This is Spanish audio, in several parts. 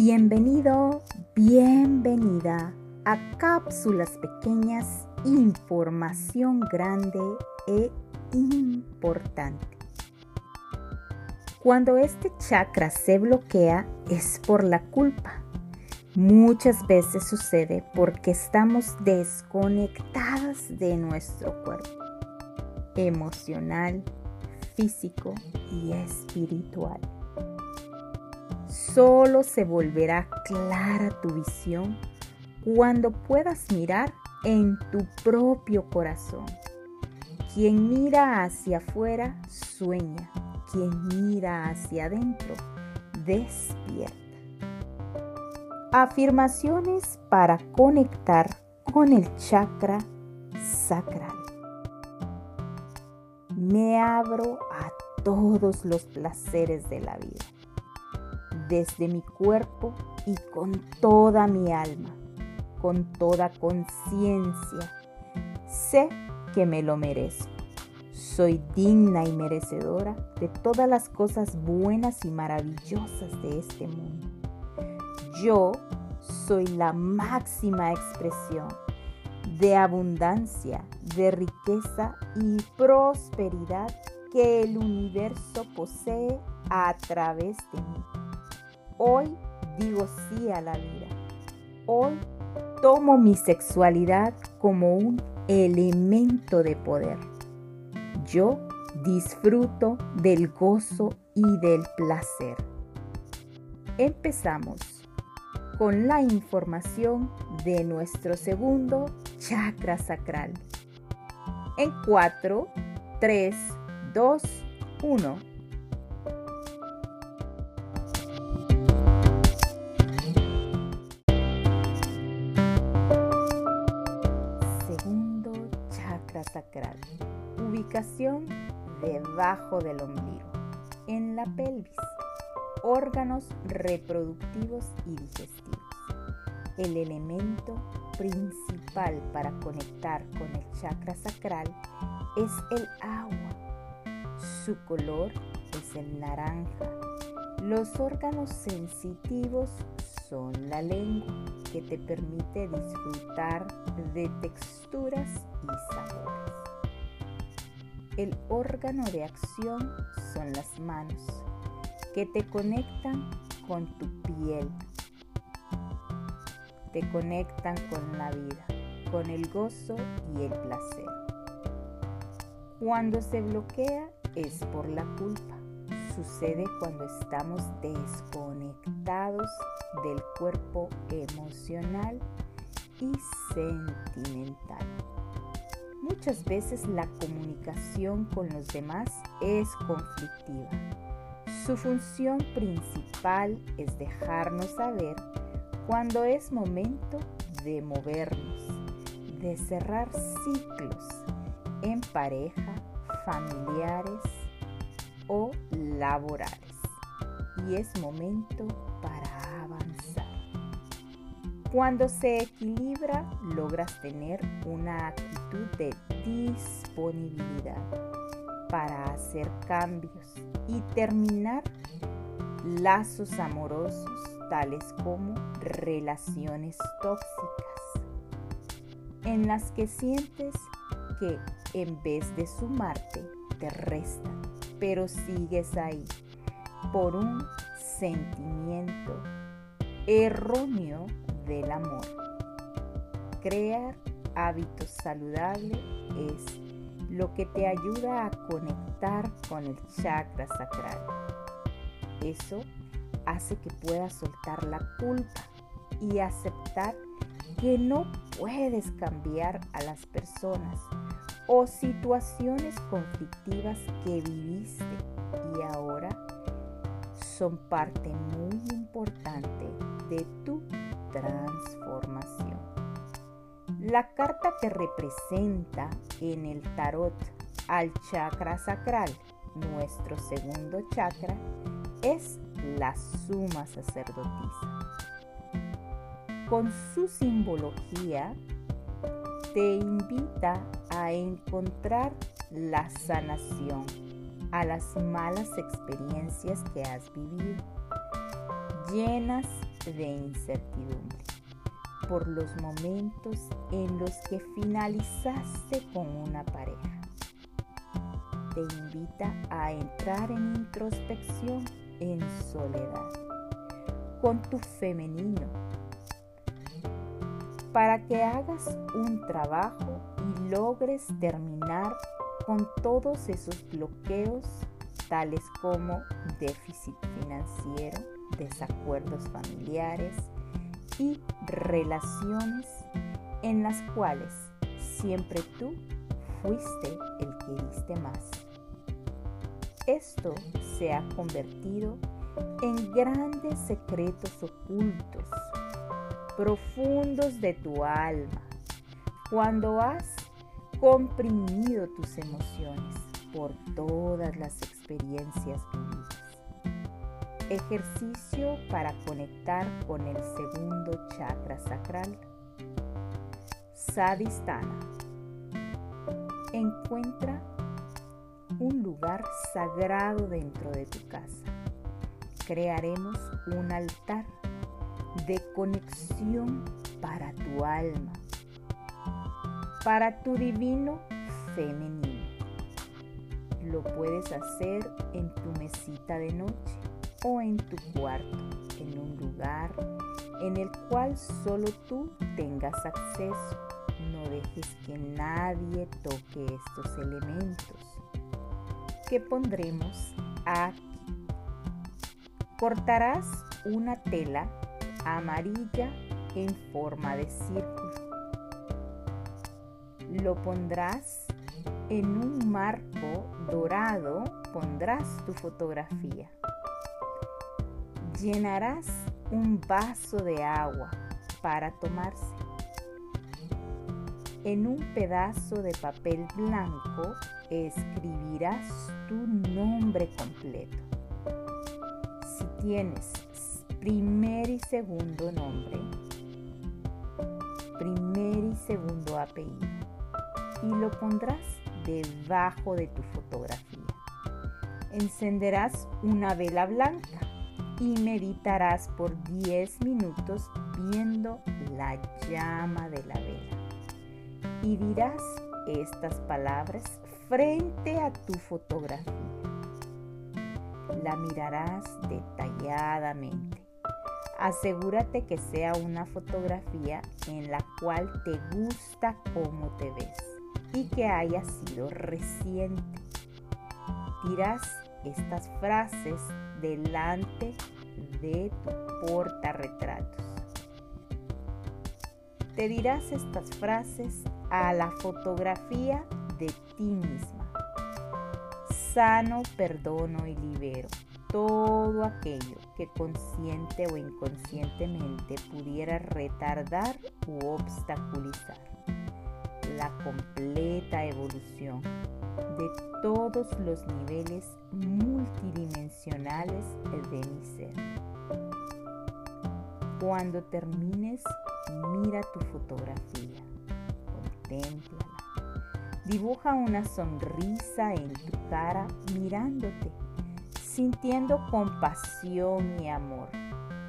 Bienvenido, bienvenida a cápsulas pequeñas, información grande e importante. Cuando este chakra se bloquea es por la culpa. Muchas veces sucede porque estamos desconectadas de nuestro cuerpo emocional, físico y espiritual. Solo se volverá clara tu visión cuando puedas mirar en tu propio corazón. Quien mira hacia afuera sueña, quien mira hacia adentro despierta. Afirmaciones para conectar con el chakra sacral. Me abro a todos los placeres de la vida desde mi cuerpo y con toda mi alma, con toda conciencia. Sé que me lo merezco. Soy digna y merecedora de todas las cosas buenas y maravillosas de este mundo. Yo soy la máxima expresión de abundancia, de riqueza y prosperidad que el universo posee a través de mí. Hoy digo sí a la vida. Hoy tomo mi sexualidad como un elemento de poder. Yo disfruto del gozo y del placer. Empezamos con la información de nuestro segundo chakra sacral. En 4, 3, 2, 1. Ubicación debajo del ombligo, en la pelvis. Órganos reproductivos y digestivos. El elemento principal para conectar con el chakra sacral es el agua. Su color es el naranja. Los órganos sensitivos son la lengua, que te permite disfrutar de texturas y sabores. El órgano de acción son las manos, que te conectan con tu piel, te conectan con la vida, con el gozo y el placer. Cuando se bloquea es por la culpa sucede cuando estamos desconectados del cuerpo emocional y sentimental. Muchas veces la comunicación con los demás es conflictiva. Su función principal es dejarnos saber cuando es momento de movernos, de cerrar ciclos en pareja, familiares, o laborales. Y es momento para avanzar. Cuando se equilibra, logras tener una actitud de disponibilidad para hacer cambios y terminar lazos amorosos tales como relaciones tóxicas, en las que sientes que en vez de sumarte, te restan pero sigues ahí por un sentimiento erróneo del amor. Crear hábitos saludables es lo que te ayuda a conectar con el chakra sacral. Eso hace que puedas soltar la culpa y aceptar que no puedes cambiar a las personas o situaciones conflictivas que viviste y ahora son parte muy importante de tu transformación. La carta que representa en el tarot al chakra sacral, nuestro segundo chakra, es la suma sacerdotisa. Con su simbología, te invita a encontrar la sanación a las malas experiencias que has vivido. Llenas de incertidumbre por los momentos en los que finalizaste con una pareja. Te invita a entrar en introspección en soledad con tu femenino para que hagas un trabajo y logres terminar con todos esos bloqueos tales como déficit financiero, desacuerdos familiares y relaciones en las cuales siempre tú fuiste el que diste más. Esto se ha convertido en grandes secretos ocultos, profundos de tu alma, cuando has comprimido tus emociones por todas las experiencias vividas. Ejercicio para conectar con el segundo chakra sacral. Sadistana. Encuentra un lugar sagrado dentro de tu casa. Crearemos un altar de conexión para tu alma, para tu divino femenino. Lo puedes hacer en tu mesita de noche o en tu cuarto, en un lugar en el cual solo tú tengas acceso. No dejes que nadie toque estos elementos que pondremos aquí. Cortarás una tela amarilla en forma de círculo. Lo pondrás en un marco dorado, pondrás tu fotografía. Llenarás un vaso de agua para tomarse. En un pedazo de papel blanco escribirás tu nombre completo. Si tienes primer y segundo nombre, primer y segundo apellido, y lo pondrás debajo de tu fotografía. Encenderás una vela blanca y meditarás por 10 minutos viendo la llama de la vela. Y dirás estas palabras frente a tu fotografía. La mirarás detalladamente. Asegúrate que sea una fotografía en la cual te gusta cómo te ves y que haya sido reciente. Dirás estas frases delante de tu portarretratos. Te dirás estas frases a la fotografía de ti misma. Sano, perdono y libero todo aquello que consciente o inconscientemente pudiera retardar u obstaculizar la completa evolución de todos los niveles multidimensionales de mi ser. Cuando termines, mira tu fotografía, contémplala. Dibuja una sonrisa en tu cara mirándote, sintiendo compasión y amor,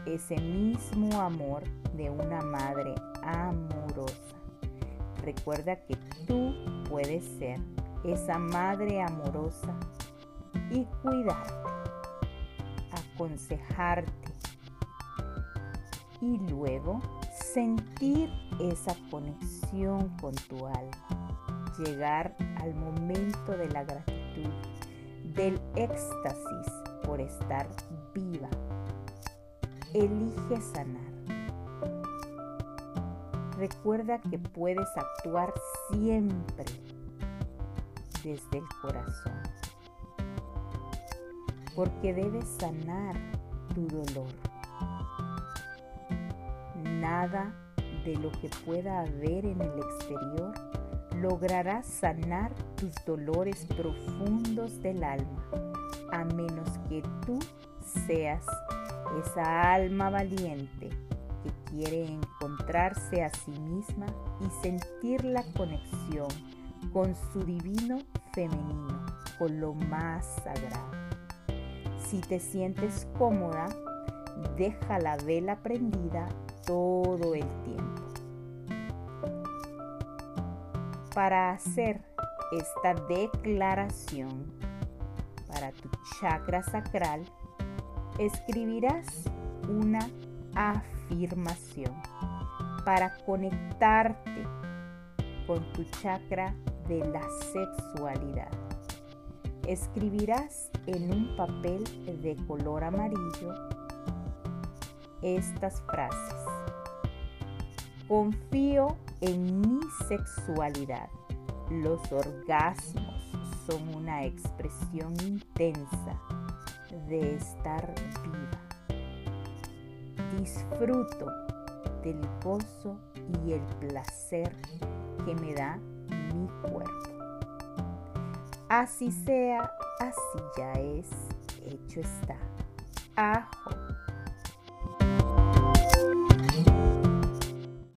ese mismo amor de una madre amorosa. Recuerda que tú puedes ser esa madre amorosa y cuidarte, aconsejarte y luego sentir esa conexión con tu alma, llegar al momento de la gratitud, del éxtasis por estar viva. Elige sanar. Recuerda que puedes actuar siempre desde el corazón, porque debes sanar tu dolor. Nada de lo que pueda haber en el exterior logrará sanar tus dolores profundos del alma, a menos que tú seas esa alma valiente que quiere encontrarse a sí misma y sentir la conexión con su divino femenino, con lo más sagrado. Si te sientes cómoda, deja la vela prendida todo el tiempo. Para hacer esta declaración para tu chakra sacral, escribirás una afirmación para conectarte con tu chakra de la sexualidad. Escribirás en un papel de color amarillo estas frases. Confío en mi sexualidad. Los orgasmos son una expresión intensa de estar viva. Disfruto del gozo y el placer que me da cuerpo. Así sea, así ya es, hecho está. Ajo